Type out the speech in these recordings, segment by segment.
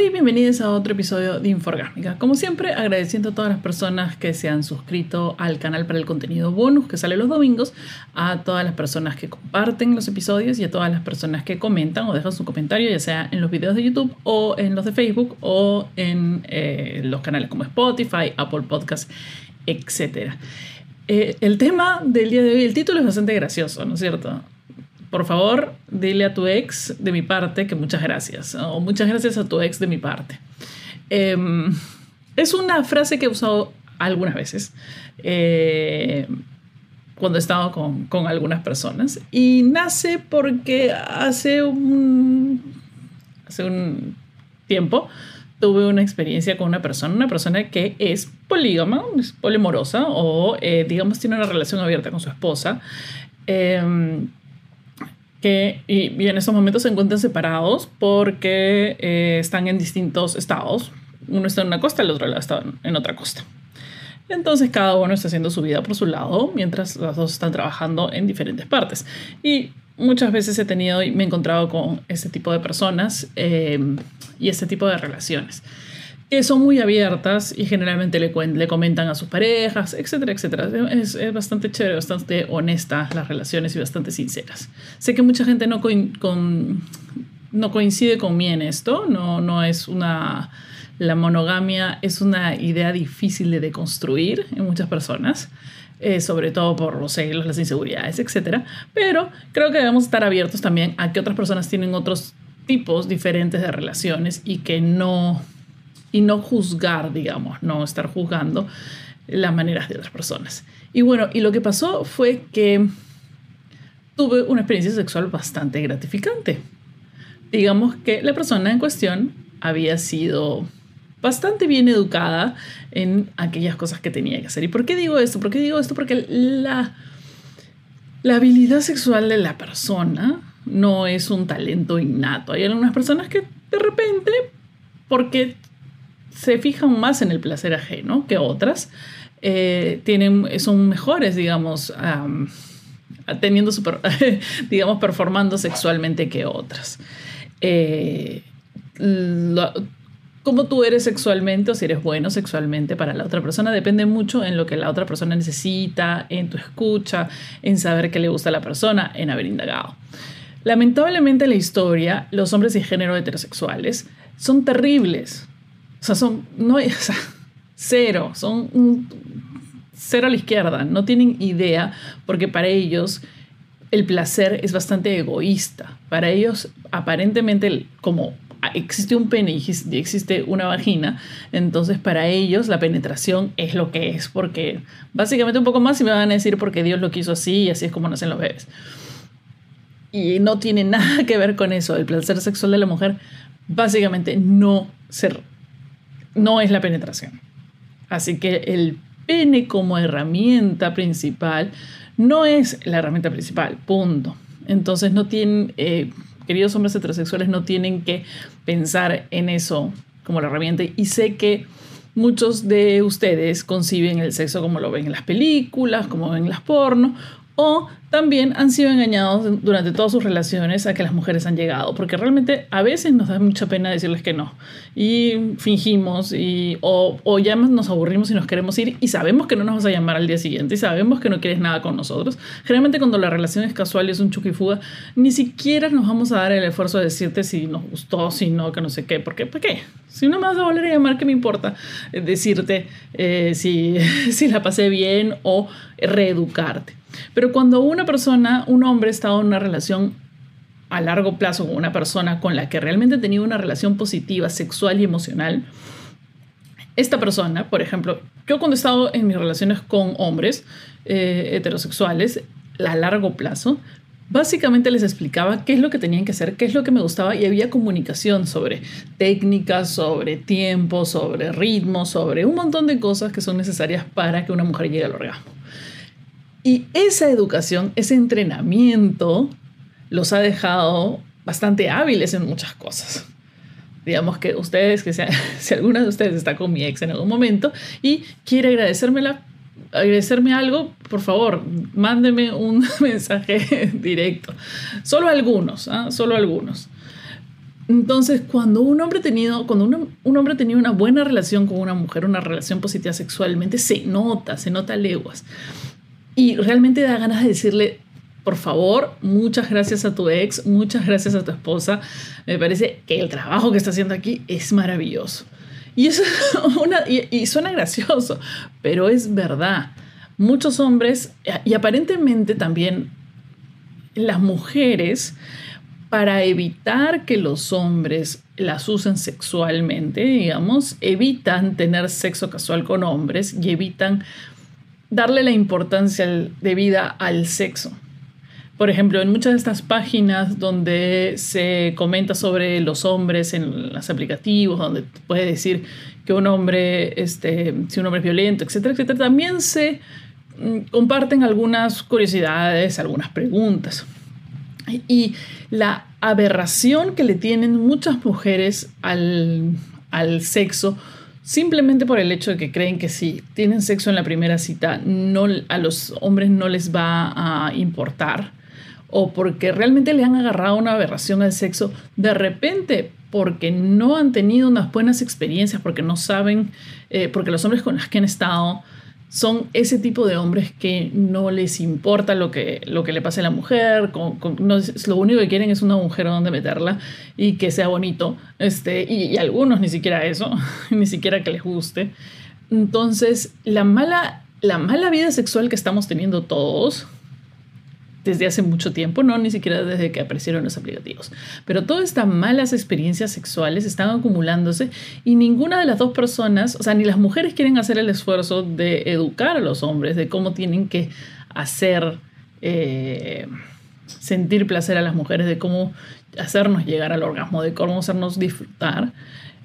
Hola y bienvenidos a otro episodio de Inforgásmica. Como siempre, agradeciendo a todas las personas que se han suscrito al canal para el contenido bonus que sale los domingos, a todas las personas que comparten los episodios y a todas las personas que comentan o dejan su comentario, ya sea en los videos de YouTube o en los de Facebook o en eh, los canales como Spotify, Apple Podcasts, etc. Eh, el tema del día de hoy, el título es bastante gracioso, ¿no es cierto? Por favor, dile a tu ex de mi parte que muchas gracias, o muchas gracias a tu ex de mi parte. Em, es una frase que he usado algunas veces eh, cuando he estado con, con, algunas personas y nace porque hace un, hace un tiempo tuve una experiencia con una persona, una persona que es polígama, es polimorosa o eh, digamos tiene una relación abierta con su esposa. Eh, que y, en estos momentos se encuentran separados porque eh, están en distintos estados. Uno está en una costa, el otro está en otra costa. Entonces cada uno está haciendo su vida por su lado, mientras los dos están trabajando en diferentes partes. Y muchas veces he tenido y me he encontrado con este tipo de personas eh, y este tipo de relaciones que son muy abiertas y generalmente le, le comentan a sus parejas, etcétera, etcétera. Es, es, bastante chévere, bastante honesta las relaciones y bastante sinceras. Sé que mucha gente no, con, no coincide con mí en esto, no, no es una... La monogamia es una idea difícil de deconstruir en muchas personas. Eh, sobre todo por los celos, las inseguridades, etc. Pero creo que debemos estar abiertos también a que otras personas tienen otros tipos diferentes de relaciones y que no y no juzgar, digamos, no estar juzgando las maneras de otras personas. Y bueno, y lo que pasó fue que tuve una experiencia sexual bastante gratificante. Digamos que la persona en cuestión había sido bastante bien educada en aquellas cosas que tenía que hacer. ¿Y por qué digo esto? ¿Por qué digo esto? Porque la, la habilidad sexual de la persona no es un talento innato. Hay algunas personas que de repente, porque se fijan más en el placer ajeno que otras. Eh, tienen, son mejores, digamos, teniendo super, digamos, performando sexualmente que otras. Eh, cómo tú eres sexualmente o si eres bueno sexualmente para la otra persona depende mucho en lo que la otra persona necesita, en tu escucha, en saber qué le gusta a la persona, en haber indagado. Lamentablemente en la historia, los hombres y género heterosexuales son terribles o sea, son, no, cero, son cero a la izquierda, no tienen idea porque para ellos el placer es bastante egoísta. Para ellos, aparentemente, como existe un pene y existe una vagina, entonces para ellos la penetración es lo que es, porque básicamente un poco más y me van a decir porque Dios lo quiso así y así es como nacen los bebés. Y no tiene nada que ver con eso. El placer sexual de la mujer básicamente no se no es la penetración. Así que el pene como herramienta principal no es la herramienta principal, punto. Entonces no tienen, eh, queridos hombres heterosexuales, no tienen que pensar en eso como la herramienta. Y sé que muchos de ustedes conciben el sexo como lo ven en las películas, como ven en las porno, o también han sido engañados durante todas sus relaciones a que las mujeres han llegado, porque realmente a veces nos da mucha pena decirles que no y fingimos y, o, o ya nos aburrimos y nos queremos ir y sabemos que no nos vas a llamar al día siguiente y sabemos que no quieres nada con nosotros. Generalmente cuando la relación es casual y es un chuquifuga, ni siquiera nos vamos a dar el esfuerzo de decirte si nos gustó, si no, que no sé qué, porque ¿para qué? Si no me vas a volver a llamar, ¿qué me importa eh, decirte eh, si, si la pasé bien o reeducarte? Pero cuando una persona, un hombre, está en una relación a largo plazo con una persona con la que realmente tenido una relación positiva, sexual y emocional, esta persona, por ejemplo, yo cuando he estado en mis relaciones con hombres eh, heterosexuales a largo plazo, básicamente les explicaba qué es lo que tenían que hacer, qué es lo que me gustaba y había comunicación sobre técnicas, sobre tiempo, sobre ritmo, sobre un montón de cosas que son necesarias para que una mujer llegue al orgasmo. Y esa educación, ese entrenamiento, los ha dejado bastante hábiles en muchas cosas. Digamos que ustedes, que si alguna de ustedes está con mi ex en algún momento y quiere agradecérmela, agradecerme algo, por favor, mándeme un mensaje directo. Solo algunos, ¿ah? solo algunos. Entonces, cuando un hombre tenido, cuando un, hombre ha tenido una buena relación con una mujer, una relación positiva sexualmente, se nota, se nota leguas. Y realmente da ganas de decirle, por favor, muchas gracias a tu ex, muchas gracias a tu esposa. Me parece que el trabajo que está haciendo aquí es maravilloso. Y, eso una, y, suena gracioso, pero es verdad. Muchos hombres, y aparentemente también las mujeres, para evitar que los hombres las usen sexualmente, digamos, evitan tener sexo casual con hombres y evitan darle la importancia debida al sexo. Por ejemplo, en muchas de estas páginas donde se comenta sobre los hombres en los aplicativos, donde puede decir que un hombre, este, si un hombre es violento, etcétera, etcétera, también se mm, comparten algunas curiosidades, algunas preguntas. Y la aberración que le tienen muchas mujeres al, al sexo, simplemente por el hecho de que creen que si tienen sexo en la primera cita, no, a los hombres no les va a importar o porque realmente le han agarrado una aberración al sexo, de repente porque no han tenido unas buenas experiencias, porque no saben, eh, porque los hombres con los que han estado son ese tipo de hombres que no les importa lo que, lo que le pase a la mujer, lo único que quieren es una mujer donde meterla y que sea bonito, este, y, y algunos ni siquiera eso, ni siquiera que les guste. Entonces, la mala, la mala vida sexual que estamos teniendo todos, desde hace mucho tiempo, no ni siquiera desde que aparecieron los aplicativos. Pero todas estas malas experiencias sexuales están acumulándose y ninguna de las dos personas, o sea, ni las mujeres quieren hacer el esfuerzo de educar a los hombres de cómo tienen que hacer, eh, sentir placer a las mujeres, de cómo hacernos llegar al orgasmo, de cómo hacernos disfrutar.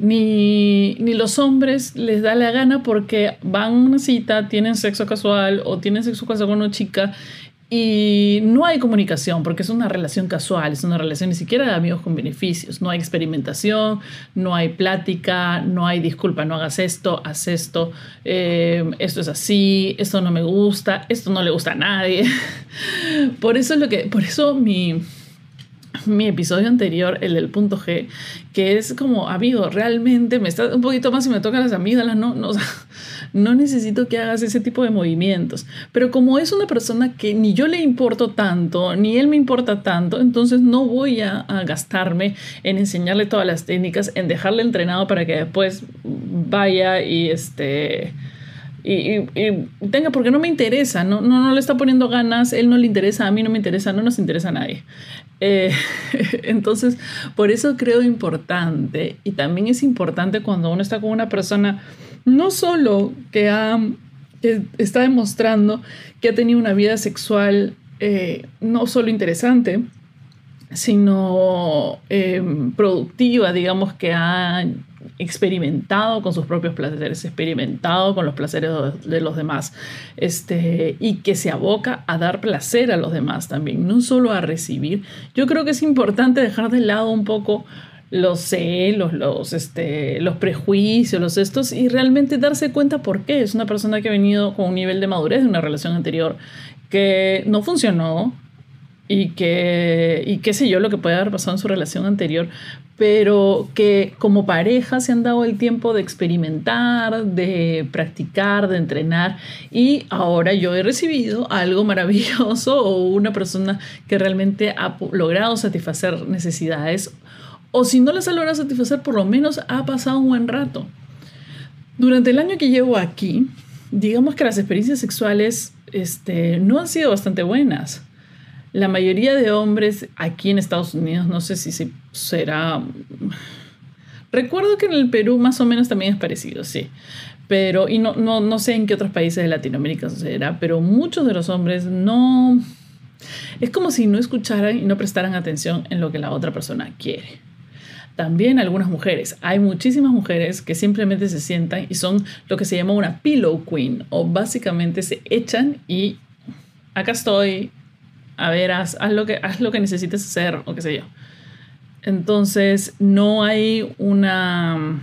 Ni, ni, los hombres les da la gana porque van a una cita, tienen sexo casual o tienen sexo casual con una chica y no hay comunicación porque es una relación casual, es una relación ni siquiera de amigos con beneficios. No hay experimentación, no hay plática, no hay disculpa, no hagas esto, haz esto, eh, esto es así, esto no me gusta, esto no le gusta a nadie. por eso es lo que, por eso mi, mi episodio anterior, el del punto G, que es como, amigo, realmente me está un poquito más y me tocan las amígdalas, no, no, no necesito que hagas ese tipo de movimientos. Pero como es una persona que ni yo le importo tanto, ni él me importa tanto, entonces no voy a, gastarme en enseñarle todas las técnicas, en dejarle entrenado para que después vaya y este... Y, tenga, porque no me interesa, no, no, no, le está poniendo ganas, él no le interesa, a mí no me interesa, no nos interesa a nadie. Eh, entonces, por eso creo importante, y también es importante cuando uno está con una persona no solo que, ha, está demostrando que ha tenido una vida sexual eh, no solo interesante, sino eh, productiva, digamos que ha experimentado con sus propios placeres, experimentado con los placeres de los demás, este, y que se aboca a dar placer a los demás también, no solo a recibir. Yo creo que es importante dejar de lado un poco los celos, los, este, los prejuicios, los estos, y realmente darse cuenta por qué. Es una persona que ha venido con un nivel de madurez de una relación anterior que no funcionó y que, y qué sé yo, lo que puede haber pasado en su relación anterior, pero que como pareja se han dado el tiempo de experimentar, de practicar, de entrenar, y ahora yo he recibido algo maravilloso o una persona que realmente ha logrado satisfacer necesidades o si no les ha logrado satisfacer, por lo menos ha pasado un buen rato. Durante el año que llevo aquí, digamos que las experiencias sexuales este, no han sido bastante buenas. La mayoría de hombres aquí en Estados Unidos, no sé si será... Recuerdo que en el Perú más o menos también es parecido, sí. Pero, y no, no, no sé en qué otros países de Latinoamérica sucederá, pero muchos de los hombres no... Es como si no escucharan y no prestaran atención en lo que la otra persona quiere también algunas mujeres. Hay muchísimas mujeres que simplemente se sientan y son lo que se llama una pillow queen o básicamente se echan y acá estoy, a ver, haz, lo, que, haz lo que necesites hacer o qué sé yo. Entonces no hay una...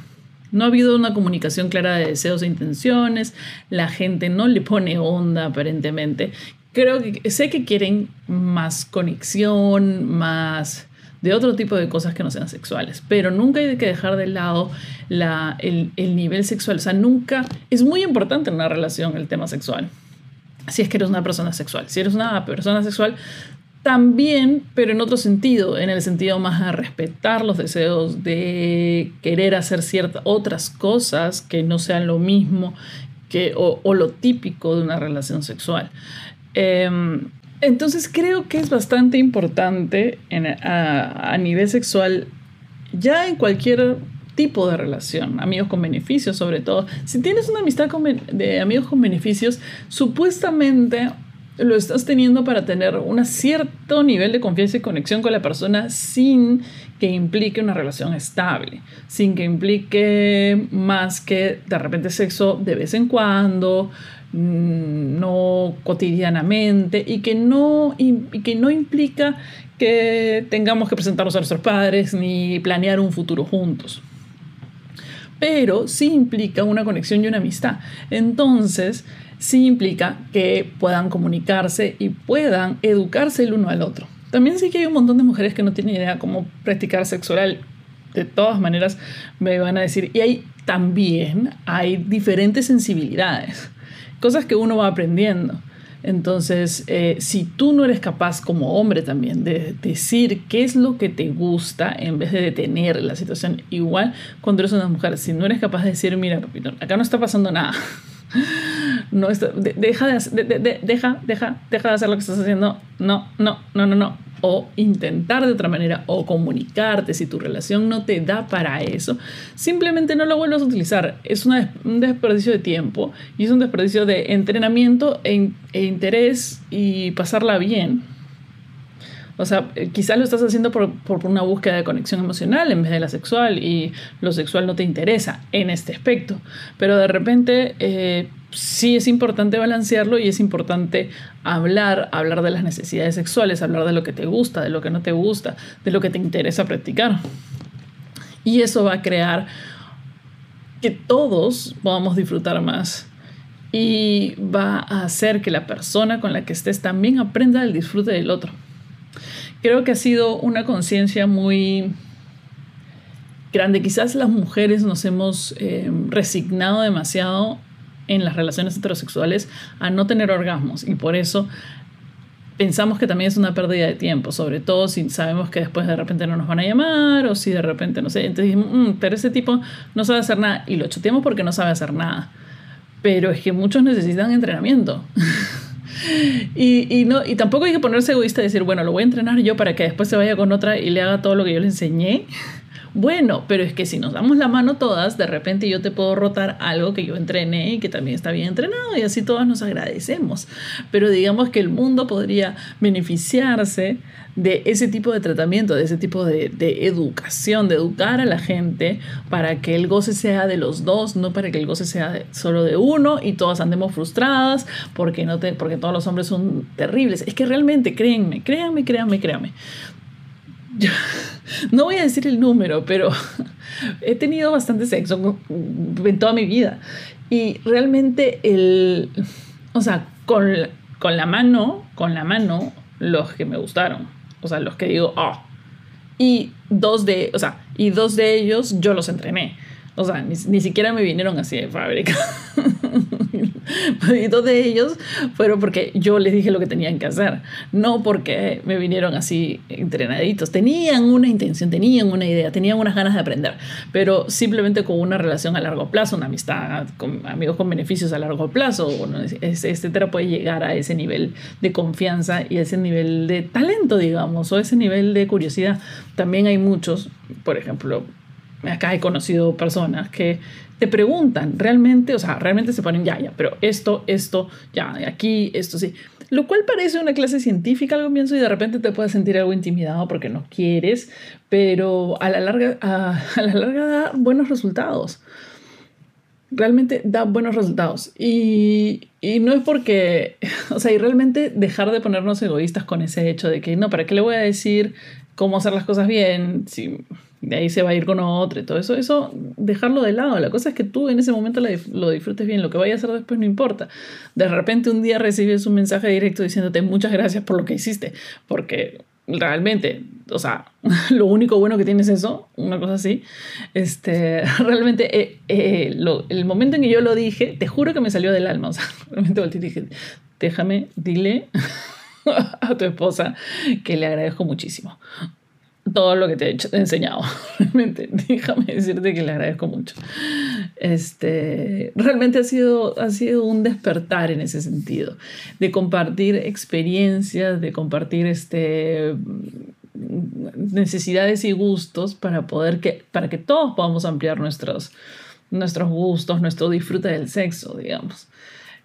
No ha habido una comunicación clara de deseos e intenciones, la gente no le pone onda aparentemente. Creo que sé que quieren más conexión, más de otro tipo de cosas que no sean sexuales. Pero nunca hay que dejar de lado la, el, el nivel sexual. O sea, nunca es muy importante en una relación el tema sexual. Si es que eres una persona sexual. Si eres una persona sexual, también, pero en otro sentido, en el sentido más de respetar los deseos, de querer hacer ciertas otras cosas que no sean lo mismo que, o, lo típico de una relación sexual. Em, entonces creo que es bastante importante a, nivel sexual, ya en cualquier tipo de relación, amigos con beneficios sobre todo. Si tienes una amistad de amigos con beneficios, supuestamente lo estás teniendo para tener un cierto nivel de confianza y conexión con la persona sin que implique una relación estable, sin que implique más que de repente sexo de vez en cuando, mm, no cotidianamente y que no, y que no implica que tengamos que presentarnos a nuestros padres ni planear un futuro juntos pero sí implica una conexión y una amistad. Entonces, sí implica que puedan comunicarse y puedan educarse el uno al otro. También sí que hay un montón de mujeres que no tienen idea cómo practicar sexo oral. De todas maneras, me van a decir, y ahí también hay diferentes sensibilidades, cosas que uno va aprendiendo. Entonces, eh, si tú no eres capaz como hombre también de decir qué es lo que te gusta en vez de detener la situación, igual cuando eres una mujer, si no eres capaz de decir, mira, acá no está pasando nada, no deja, de, deja, deja, deja de hacer lo que estás haciendo. No, no, no, no, no. O intentar de otra manera, o comunicarte si tu relación no te da para eso, simplemente no lo vuelvas a utilizar. Es un desperdicio de tiempo y es un desperdicio de entrenamiento e, e interés y pasarla bien. O sea, eh, quizás lo estás haciendo por, por, una búsqueda de conexión emocional en vez de la sexual y lo sexual no te interesa en este aspecto. Pero de repente eh, sí es importante balancearlo y es importante hablar, hablar de las necesidades sexuales, hablar de lo que te gusta, de lo que no te gusta, de lo que te interesa practicar. Y eso va a crear que todos podamos disfrutar más y va a hacer que la persona con la que estés también aprenda el disfrute del otro creo que ha sido una conciencia muy grande. Quizás las mujeres nos hemos eh, resignado demasiado en las relaciones heterosexuales a no tener orgasmos y por eso pensamos que también es una pérdida de tiempo, sobre todo si sabemos que después de repente no nos van a llamar o si de repente no sé. Entonces dijimos, mm, pero ese tipo no sabe hacer nada y lo choteamos porque no sabe hacer nada. Pero es que muchos necesitan entrenamiento. Y, y, no, y tampoco hay que ponerse egoísta y decir, bueno, lo voy a entrenar yo para que después se vaya con otra y le haga todo lo que yo le enseñé. Bueno, pero es que si nos damos la mano todas, de repente yo te puedo rotar algo que yo entrené y que también está bien entrenado y así todas nos agradecemos. Pero digamos que el mundo podría beneficiarse de ese tipo de tratamiento, de ese tipo de, de, educación, de educar a la gente para que el goce sea de los dos, no para que el goce sea solo de uno y todas andemos frustradas porque, no te, porque todos los hombres son terribles. Es que realmente, créanme, créanme, créanme, créanme no voy a decir el número, pero he tenido bastante sexo en toda mi vida. Y realmente el, o sea, con, con la mano, con la mano, los que me gustaron. O sea, los que digo, oh. Y dos de, o sea, y dos de ellos yo los entrené. O sea, ni, ni siquiera me vinieron así de fábrica. y dos de ellos fueron porque yo les dije lo que tenían que hacer, no porque me vinieron así entrenaditos. Tenían una intención, tenían una idea, tenían unas ganas de aprender, pero simplemente con una relación a largo plazo, una amistad con amigos con beneficios a largo plazo, etcétera, puede llegar a ese nivel de confianza y ese nivel de talento, digamos, o ese nivel de curiosidad. También hay muchos, por ejemplo, acá he conocido personas que te preguntan realmente, o sea, realmente se ponen ya, ya, pero esto, esto, ya, aquí, esto sí. Lo cual parece una clase científica al comienzo y de repente te puedes sentir algo intimidado porque no quieres, pero a la larga, a, la larga da buenos resultados. Realmente da buenos resultados. Y, y no es porque, o sea, y realmente dejar de ponernos egoístas con ese hecho de que, no, ¿para qué le voy a decir cómo hacer las cosas bien? Si de ahí se va a ir con otro y todo eso, eso dejarlo de lado. La cosa es que tú en ese momento lo disfrutes bien, lo que vaya a hacer después no importa. De repente un día recibes un mensaje directo diciéndote muchas gracias por lo que hiciste, porque realmente, o sea, lo único bueno que tiene es eso, una cosa así. Este, realmente, eh, eh, el momento en que yo lo dije, te juro que me salió del alma. O sea, realmente dije, déjame, dile a tu esposa que le agradezco muchísimo todo lo que te he, enseñado. Realmente, déjame decirte que le agradezco mucho. Este, realmente ha sido, ha sido un despertar en ese sentido, de compartir experiencias, de compartir este, necesidades y gustos para, poder que, para que todos podamos ampliar nuestros, nuestros gustos, nuestro disfrute del sexo, digamos.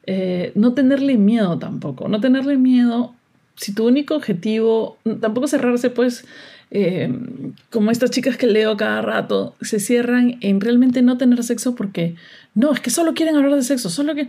Eh, no tenerle miedo tampoco, no tenerle miedo si tu único objetivo, tampoco cerrarse pues eh, como estas chicas que leo cada rato, se cierran en realmente no tener sexo porque no, es que solo quieren hablar de sexo, solo que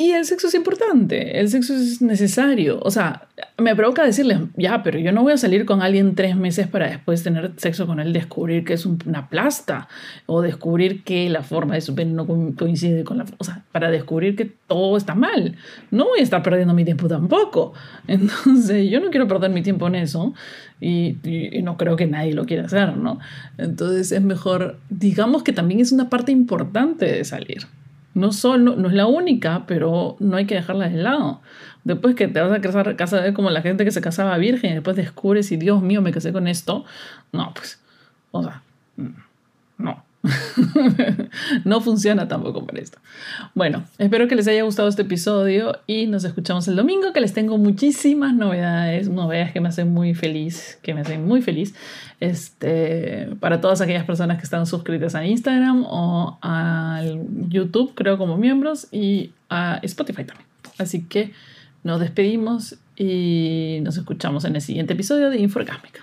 y el sexo es importante, el sexo es necesario. O sea, me provoca decirles, ya, pero yo no voy a salir con alguien tres meses para después tener sexo con él, descubrir que es una plasta o descubrir que la forma de su pene no coincide con la... O sea, para descubrir que todo está mal. No voy a estar perdiendo mi tiempo tampoco. Entonces, yo no quiero perder mi tiempo en eso y, y no creo que nadie lo quiera hacer, ¿no? Entonces, es mejor, digamos que también es una parte importante de salir. No, solo, no es la única, pero no hay que dejarla de lado. Después que te vas a casar, casar como la gente que se casaba virgen y después descubres y Dios mío, me casé con esto. No, pues, o sea, no. no funciona tampoco para esto. Bueno, espero que les haya gustado este episodio y nos escuchamos el domingo, que les tengo muchísimas novedades, novedades que me hacen muy feliz, que me hacen muy feliz. Este, para todas aquellas personas que están suscritas a Instagram o a YouTube, creo como miembros, y a Spotify también. Así que nos despedimos y nos escuchamos en el siguiente episodio de Inforgásmica.